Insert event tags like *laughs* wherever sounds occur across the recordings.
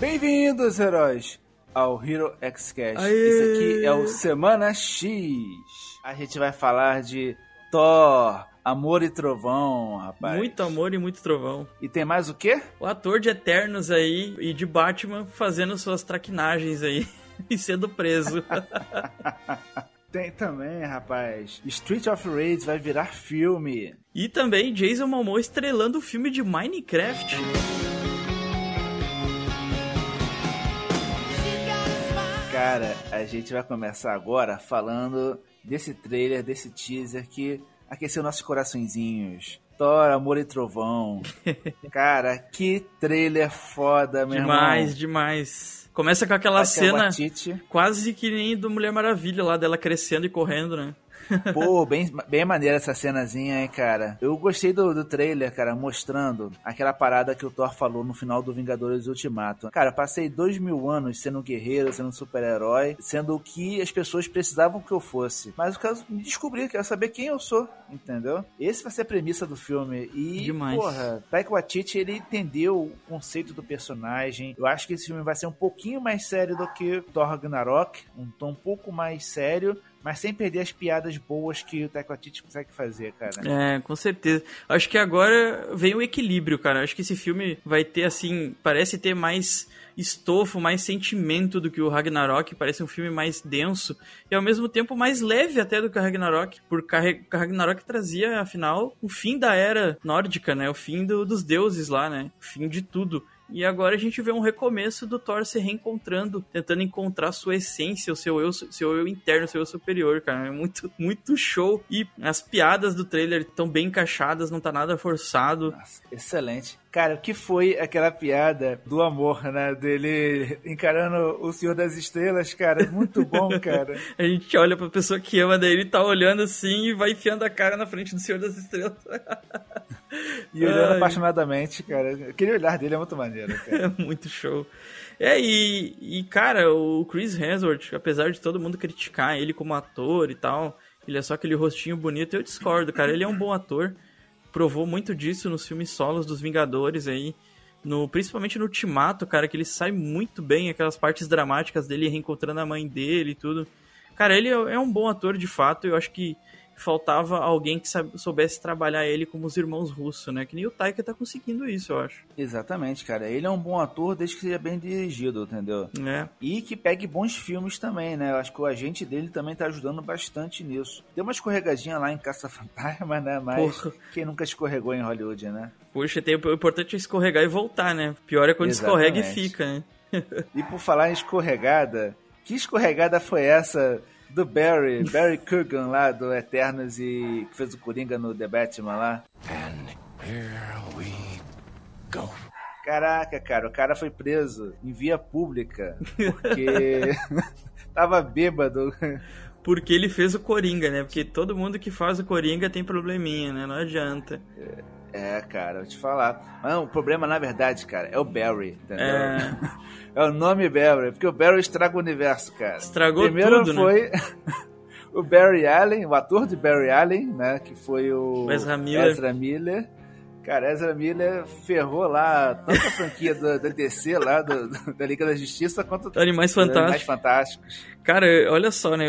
Bem-vindos, heróis, ao Hero X Cash. Esse aqui é o Semana X. A gente vai falar de Thor, Amor e Trovão, rapaz. Muito amor e muito trovão. E tem mais o quê? O ator de Eternos aí e de Batman fazendo suas traquinagens aí *laughs* e sendo preso. *laughs* Tem também, rapaz. Street of Rage vai virar filme. e também Jason Momoa estrelando o filme de Minecraft. Cara, a gente vai começar agora falando desse trailer, desse teaser que aqueceu nossos coraçõezinhos. Thor, Amor e Trovão. *laughs* Cara, que trailer foda, meu Demais, irmão. demais. Começa com aquela Taika cena Waititi. quase que nem do Mulher Maravilha lá, dela crescendo e correndo, né? *laughs* Pô, bem, bem maneira essa cenazinha, hein, cara. Eu gostei do, do trailer, cara, mostrando aquela parada que o Thor falou no final do Vingadores Ultimato. Cara, passei dois mil anos sendo um guerreiro, sendo um super-herói, sendo o que as pessoas precisavam que eu fosse. Mas eu quero me descobrir, quero saber quem eu sou, entendeu? Esse vai ser a premissa do filme. E, Demais. porra, Taika Waititi, ele entendeu o conceito do personagem. Eu acho que esse filme vai ser um pouquinho mais sério do que Thor Ragnarok, um tom um pouco mais sério, mas sem perder as piadas boas que o Taika Waititi consegue fazer, cara. É, com certeza. Acho que agora vem o equilíbrio, cara. Acho que esse filme vai ter, assim, parece ter mais estofo, mais sentimento do que o Ragnarok. Parece um filme mais denso e ao mesmo tempo mais leve até do que o Ragnarok. Porque o Ragnarok trazia, afinal, o fim da era nórdica, né? O fim do- dos deuses lá, né? O fim de tudo. E agora a gente vê um recomeço do Thor se reencontrando, tentando encontrar sua essência, o seu eu, seu eu interno, seu eu superior, cara. É muito, muito show. E as piadas do trailer estão bem encaixadas, não tá nada forçado. Nossa, excelente. Cara, o que foi aquela piada do amor, né? Dele encarando o Senhor das Estrelas, cara. Muito bom, *laughs* cara. A gente olha pra pessoa que ama, daí ele tá olhando assim e vai enfiando a cara na frente do Senhor das Estrelas. *laughs* E olhando Ai. apaixonadamente, cara. Aquele olhar dele é muito maneiro, *laughs* cara. É muito show. É, e, e, cara, o Chris Hemsworth, apesar de todo mundo criticar ele como ator e tal, ele é só aquele rostinho bonito, eu discordo, cara. Ele é um bom ator, provou muito disso nos filmes solos dos Vingadores aí, no, principalmente no Ultimato, cara, que ele sai muito bem, aquelas partes dramáticas dele reencontrando a mãe dele e tudo. Cara, ele é é um bom ator de fato, eu acho que faltava alguém que soubesse trabalhar ele como os irmãos russos, né? Que nem o Taika tá conseguindo isso, eu acho. Exatamente, cara. Ele é um bom ator desde que seja bem dirigido, entendeu? É. E que pegue bons filmes também, né? Eu acho que o agente dele também tá ajudando bastante nisso. Deu uma escorregadinha lá em Caça Fantasma, né? Mas Porra. quem nunca escorregou em Hollywood, né? Puxa, tem, o importante é escorregar e voltar, né? Pior é quando escorrega e Exatamente. fica, né? *laughs* E por falar em escorregada, que escorregada foi essa do Barry, Barry Coogan lá do Eternos e que fez o Coringa no The Batman lá? Caraca, cara, o cara foi preso em via pública porque *laughs* tava bêbado. Porque ele fez o Coringa, né? Porque todo mundo que faz o Coringa tem probleminha, né? Não adianta. É, cara, vou te falar. Mas o problema, na verdade, cara, é o Barry, entendeu? É. *laughs* É, o nome Barry, porque o Barry estraga o universo, cara. Estragou Primeiro tudo, né? foi *laughs* o Barry Allen, o ator de Barry Allen, né? Que foi o Ezra Miller. Ezra Miller. Cara, Ezra Miller ferrou lá tanto a franquia do- da DC lá, do- do- da Liga da Justiça, quanto Animais dos Animais Fantásticos. Fantásticos. Cara, olha só, né?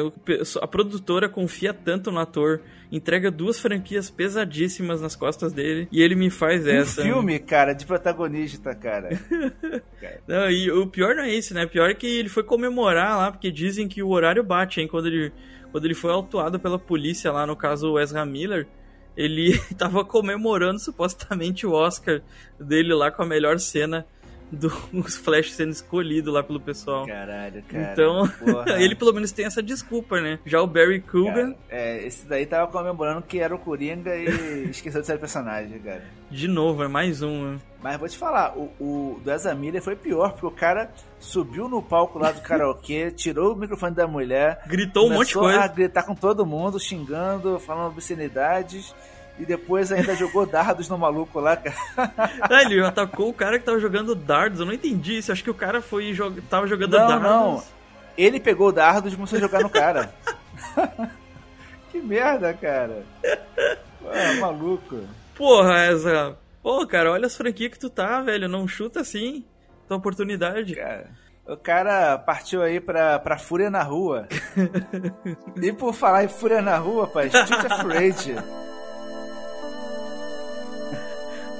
A produtora confia tanto no ator, entrega duas franquias pesadíssimas nas costas dele, e ele me faz Um essa. né? filme, cara, de protagonista, cara. *laughs* Não, e o pior não é esse, né? O pior é que ele foi comemorar lá, porque dizem que o horário bate, hein? Quando ele, quando ele foi autuado pela polícia lá, no caso o Ezra Miller, ele *laughs* tava comemorando supostamente o Oscar dele lá com a melhor cena do *laughs* Flash sendo escolhido lá pelo pessoal. Caralho, cara. Então, *laughs* ele pelo menos tem essa desculpa, né? Já o Barry Coogan, Cara, é, esse daí tava comemorando que era o Coringa e *laughs* esqueceu de ser personagem, cara. de novo, é mais um. né? Mas vou te falar, o, o do Ezra Miller foi pior, porque o cara subiu no palco lá do karaokê, tirou o microfone da mulher, Gritou um monte de coisa. a gritar com todo mundo, xingando, falando obscenidades, e depois ainda jogou dardos no maluco lá, cara. *laughs* Ah, ele atacou o cara que tava jogando dardos. Eu não entendi isso. Acho que o cara foi jog... tava jogando Não, dardos. não. Ele pegou o dardo e começou a jogar no cara. *laughs* que merda, cara. Pô, maluco. Porra, essa. Pô, cara, olha as franquias que tu tá, velho. Não chuta assim. Tua oportunidade. Cara, o cara partiu aí pra, pra Fúria na Rua. *laughs* e por falar em Fúria na Rua, pai, Street of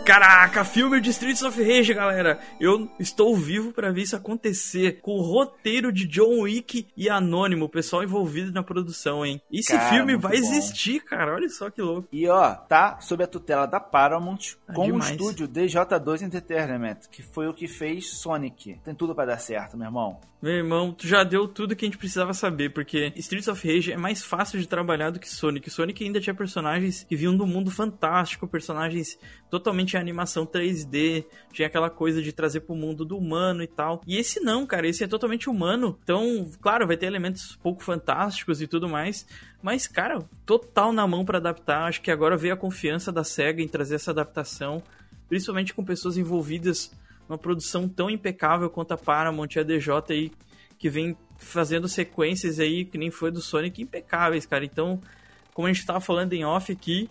Caraca, filme de Streets of Rage, galera. Eu estou vivo para ver isso acontecer com o roteiro de John Wick e Anônimo, o pessoal envolvido na produção, hein? Esse cara, filme vai bom. existir, cara. Olha só que louco. E ó, tá sob a tutela da Paramount ah, com demais. o estúdio DJ2 Entertainment, que foi o que fez Sonic. Tem tudo para dar certo, meu irmão. Meu irmão, tu já deu tudo que a gente precisava saber, porque Streets of Rage é mais fácil de trabalhar do que Sonic. Sonic ainda tinha personagens que vinham do mundo fantástico, personagens totalmente em animação 3D, tinha aquela coisa de trazer pro mundo do humano e tal. E esse não, cara, esse é totalmente humano. Então, claro, vai ter elementos pouco fantásticos e tudo mais, mas, cara, total na mão para adaptar. Acho que agora veio a confiança da SEGA em trazer essa adaptação, principalmente com pessoas envolvidas uma produção tão impecável quanto a Paramount e a DJ aí, que vem fazendo sequências aí, que nem foi do Sonic, impecáveis, cara. Então, como a gente tava falando em off aqui,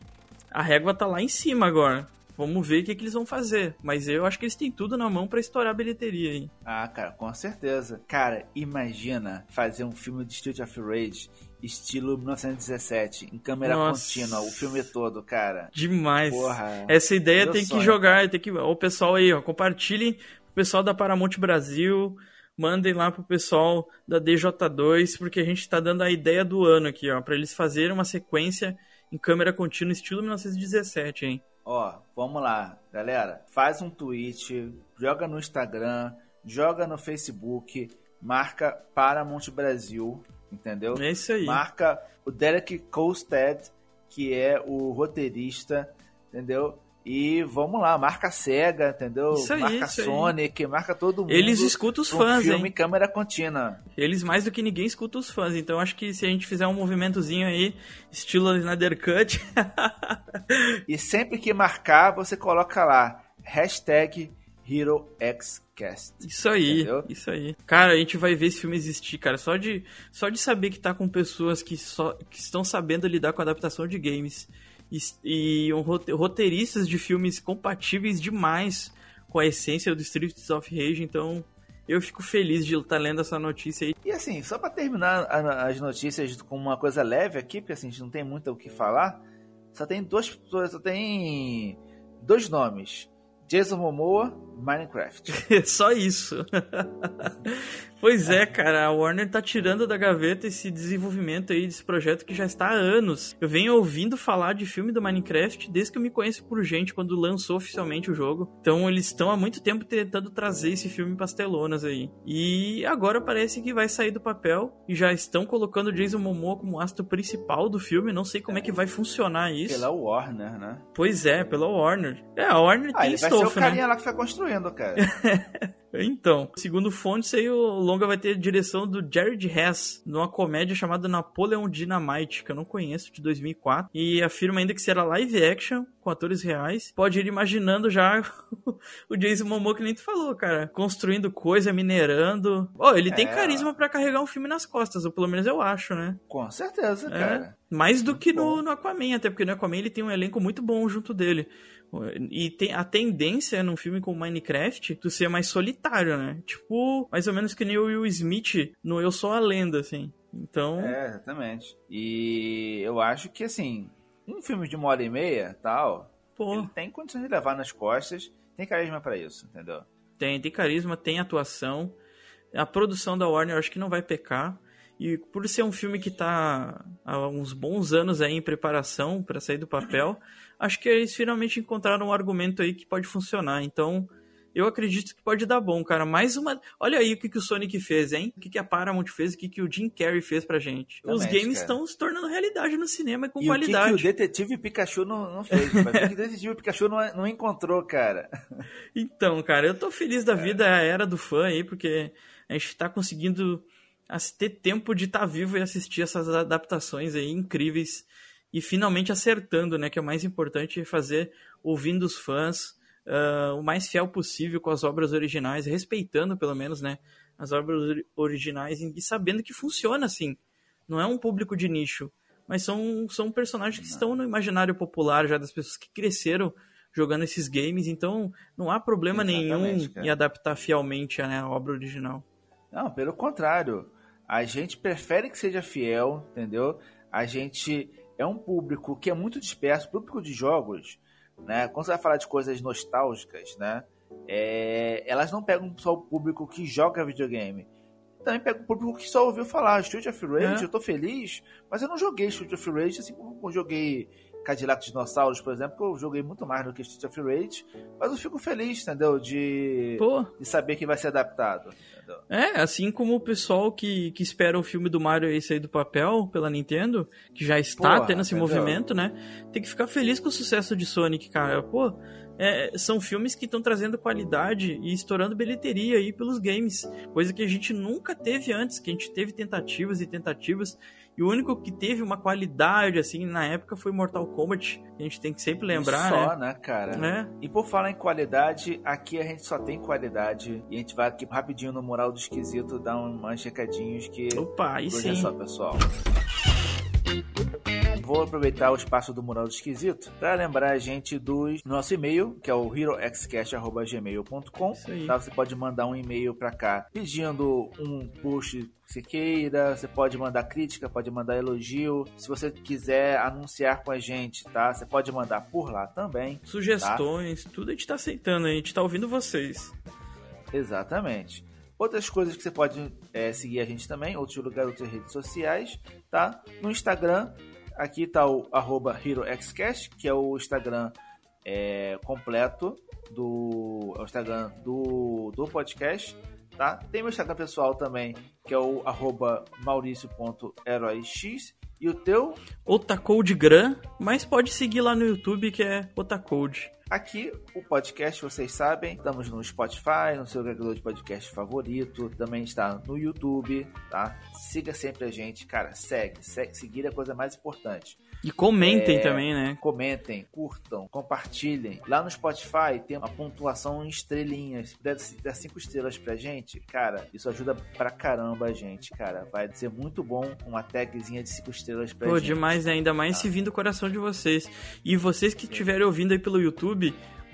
a régua tá lá em cima agora. Vamos ver o que, que eles vão fazer. Mas eu acho que eles têm tudo na mão para estourar a bilheteria aí. Ah, cara, com certeza. Cara, imagina fazer um filme de Street of Rage estilo 1917, em câmera Nossa. contínua, o filme todo, cara. Demais. Porra, Essa ideia tem sonho. que jogar, tem que. O pessoal aí, ó, compartilhem o pessoal da Paramount Brasil, mandem lá pro pessoal da DJ2, porque a gente tá dando a ideia do ano aqui, ó, para eles fazerem uma sequência em câmera contínua estilo 1917, hein. Ó, vamos lá, galera. Faz um tweet, joga no Instagram, joga no Facebook, marca Paramount Brasil entendeu? É isso aí. Marca o Derek Kolstad, que é o roteirista, entendeu? E vamos lá, marca Sega, entendeu? Isso aí, marca isso Sonic, aí. marca todo mundo. Eles escutam os fãs, filme hein? câmera contínua. Eles mais do que ninguém escutam os fãs. Então acho que se a gente fizer um movimentozinho aí, estilo Snyder Cut. *laughs* e sempre que marcar, você coloca lá, hashtag HeroXcast. Isso aí, entendeu? isso aí. Cara, a gente vai ver esse filme existir, cara. Só de, só de saber que tá com pessoas que, só, que estão sabendo lidar com a adaptação de games e, e um, roteiristas de filmes compatíveis demais com a essência do Streets of Rage, então eu fico feliz de estar lendo essa notícia aí. E assim, só para terminar as notícias com uma coisa leve aqui, porque assim, a gente não tem muito o que falar, só tem duas só tem dois nomes. Jason Momoa, Minecraft. *laughs* Só isso. *laughs* pois é, cara, a Warner tá tirando da gaveta esse desenvolvimento aí desse projeto que já está há anos. Eu venho ouvindo falar de filme do Minecraft desde que eu me conheço por gente, quando lançou oficialmente o jogo. Então eles estão há muito tempo tentando trazer esse filme pastelonas aí. E agora parece que vai sair do papel e já estão colocando o Jason Momoa como astro principal do filme. Não sei como é que vai funcionar isso. Pela Warner, né? Pois é, pela Warner. É, a Warner ah, tem estofo, ser o carinha né? lá que foi construindo, cara. *laughs* Então, segundo fontes aí, o longa vai ter direção do Jared Hess, numa comédia chamada Napoleon Dynamite, que eu não conheço, de 2004, e afirma ainda que será live action, com atores reais. Pode ir imaginando já *laughs* o Jason Momoa que nem tu falou, cara, construindo coisa, minerando. Oh, ele é. tem carisma para carregar um filme nas costas, ou pelo menos eu acho, né? Com certeza, é. cara. Mais do que no, no Aquaman, até porque no Aquaman ele tem um elenco muito bom junto dele. E tem a tendência num filme como Minecraft tu ser mais solitário, né? Tipo, mais ou menos que nem o Will Smith no Eu Sou a Lenda, assim. Então. É, exatamente. E eu acho que, assim, um filme de uma hora e meia, tal, Pô. ele tem condições de levar nas costas, tem carisma para isso, entendeu? Tem, tem carisma, tem atuação. A produção da Warner eu acho que não vai pecar. E por ser um filme que tá há uns bons anos aí em preparação para sair do papel, acho que eles finalmente encontraram um argumento aí que pode funcionar. Então, eu acredito que pode dar bom, cara. Mais uma. Olha aí o que, que o Sonic fez, hein? O que, que a Paramount fez, o que, que o Jim Carrey fez pra gente. Os games estão se tornando realidade no cinema com e qualidade. O que, que o Detetive Pikachu não, não fez, o que o *laughs* Detetive Pikachu não, não encontrou, cara. Então, cara, eu tô feliz da vida, é a era do fã aí, porque a gente tá conseguindo ter tempo de estar tá vivo e assistir essas adaptações aí incríveis e finalmente acertando, né? Que é o mais importante é fazer ouvindo os fãs uh, o mais fiel possível com as obras originais, respeitando pelo menos, né? As obras originais e sabendo que funciona assim. Não é um público de nicho, mas são, são personagens que estão no imaginário popular já das pessoas que cresceram jogando esses games, então não há problema Exatamente, nenhum cara. em adaptar fielmente né, a obra original. Não, pelo contrário. A gente prefere que seja fiel, entendeu? A gente é um público que é muito disperso, público de jogos, né? Quando você vai falar de coisas nostálgicas, né? É, elas não pegam só o público que joga videogame. Também pega o público que só ouviu falar Street of Rage, é. eu tô feliz, mas eu não joguei Street of Rage assim como eu joguei Cadillac Dinossauros, por exemplo, que eu joguei muito mais do que Street of Rage, mas eu fico feliz, entendeu? De, de saber que vai ser adaptado. Entendeu? É, assim como o pessoal que, que espera o filme do Mario aí sair do papel pela Nintendo, que já está Porra, tendo esse entendeu? movimento, né? Tem que ficar feliz com o sucesso de Sonic, cara. Pô, é, são filmes que estão trazendo qualidade e estourando bilheteria aí pelos games, coisa que a gente nunca teve antes, que a gente teve tentativas e tentativas e o único que teve uma qualidade, assim, na época foi Mortal Kombat. A gente tem que sempre lembrar, só, né? né, cara? É. E por falar em qualidade, aqui a gente só tem qualidade. E a gente vai aqui rapidinho no Moral do Esquisito dar uns recadinhos que... Opa, aí sim. só, pessoal vou aproveitar o espaço do Mural do Esquisito para lembrar a gente do nosso e-mail, que é o heroxcast.gmail.com. Tá? Você pode mandar um e-mail para cá pedindo um post que você queira, você pode mandar crítica, pode mandar elogio. Se você quiser anunciar com a gente, tá? Você pode mandar por lá também. Tá? Sugestões, tá? tudo a gente tá aceitando, a gente tá ouvindo vocês. Exatamente. Outras coisas que você pode é, seguir a gente também, outros lugares, outras redes sociais, tá? No Instagram, Aqui está o arroba HeroXcast, que é o Instagram é, completo do, é o Instagram do, do podcast. Tá? Tem meu Instagram pessoal também, que é o arroba mauricio.heroix. E o teu? Otacode Gran, mas pode seguir lá no YouTube que é Otacode. Aqui, o podcast, vocês sabem, estamos no Spotify, no seu agregador de podcast favorito, também está no YouTube, tá? Siga sempre a gente, cara, segue, segue seguir é a coisa mais importante. E comentem é, também, né? Comentem, curtam, compartilhem. Lá no Spotify tem uma pontuação em estrelinhas. Se der cinco estrelas pra gente, cara, isso ajuda pra caramba a gente, cara. Vai ser muito bom uma tagzinha de cinco estrelas pra Pô, gente. Pô, demais, né? Ainda mais tá. se vindo do coração de vocês. E vocês que estiverem ouvindo aí pelo YouTube,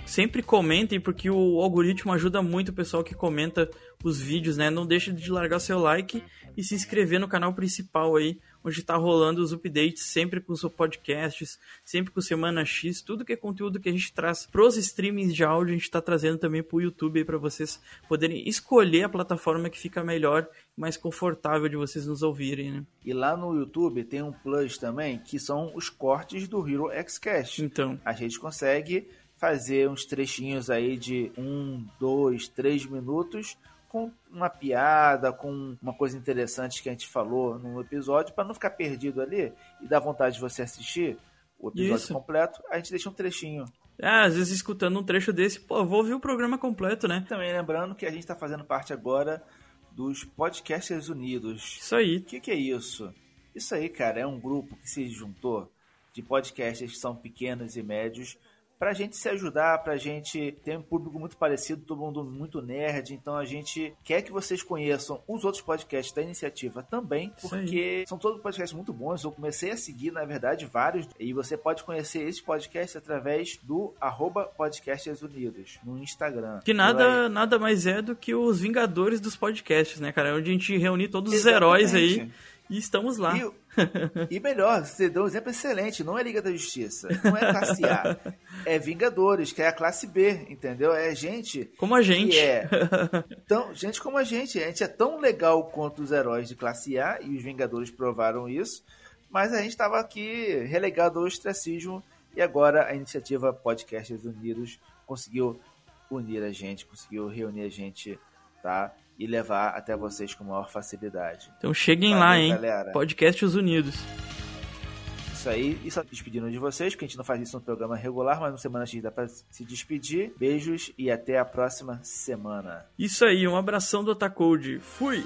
sempre comentem, porque o algoritmo ajuda muito o pessoal que comenta os vídeos, né? Não deixe de largar seu like e se inscrever no canal principal aí, onde está rolando os updates sempre com os podcasts, sempre com Semana X, tudo que é conteúdo que a gente traz pros streamings de áudio, a gente está trazendo também pro YouTube aí para vocês poderem escolher a plataforma que fica melhor mais confortável de vocês nos ouvirem, né? E lá no YouTube tem um plus também, que são os cortes do Hero Xcast. Então. A gente consegue fazer uns trechinhos aí de um, dois, três minutos com uma piada, com uma coisa interessante que a gente falou no episódio, para não ficar perdido ali e dar vontade de você assistir o episódio Isso. completo, a gente deixa um trechinho. É, às vezes escutando um trecho desse, pô, vou ouvir o programa completo, né? Também lembrando que a gente está fazendo parte agora dos Podcasters Unidos. Isso aí. O que, que é isso? Isso aí, cara, é um grupo que se juntou de podcasters que são pequenos e médios para a gente se ajudar, para a gente ter um público muito parecido, todo mundo muito nerd. Então a gente quer que vocês conheçam os outros podcasts da iniciativa também, porque são todos podcasts muito bons. Eu comecei a seguir, na verdade, vários. E você pode conhecer esse podcast através do arroba Podcasts Unidos no Instagram. Que nada, nada mais é do que os Vingadores dos podcasts, né, cara? Onde a gente reúne todos os heróis aí e estamos lá. E, *laughs* e, melhor, você deu um exemplo excelente. Não é Liga da Justiça, não é classe A. é Vingadores, que é a classe B, entendeu? É gente. Como a gente. é. *laughs* Tão, gente como a gente. A gente é tão legal quanto os heróis de classe A, e os Vingadores provaram isso. Mas a gente estava aqui relegado ao ostracismo. E agora a iniciativa Podcasts Unidos conseguiu unir a gente, conseguiu reunir a gente, tá? E levar até vocês com maior facilidade. Então cheguem Valeu, lá, hein? Galera. Podcasts Unidos. Isso aí, e só despedindo de vocês, porque a gente não faz isso no programa regular, mas no Semana X dá pra se despedir. Beijos e até a próxima semana. Isso aí, um abração do Otacode. Fui!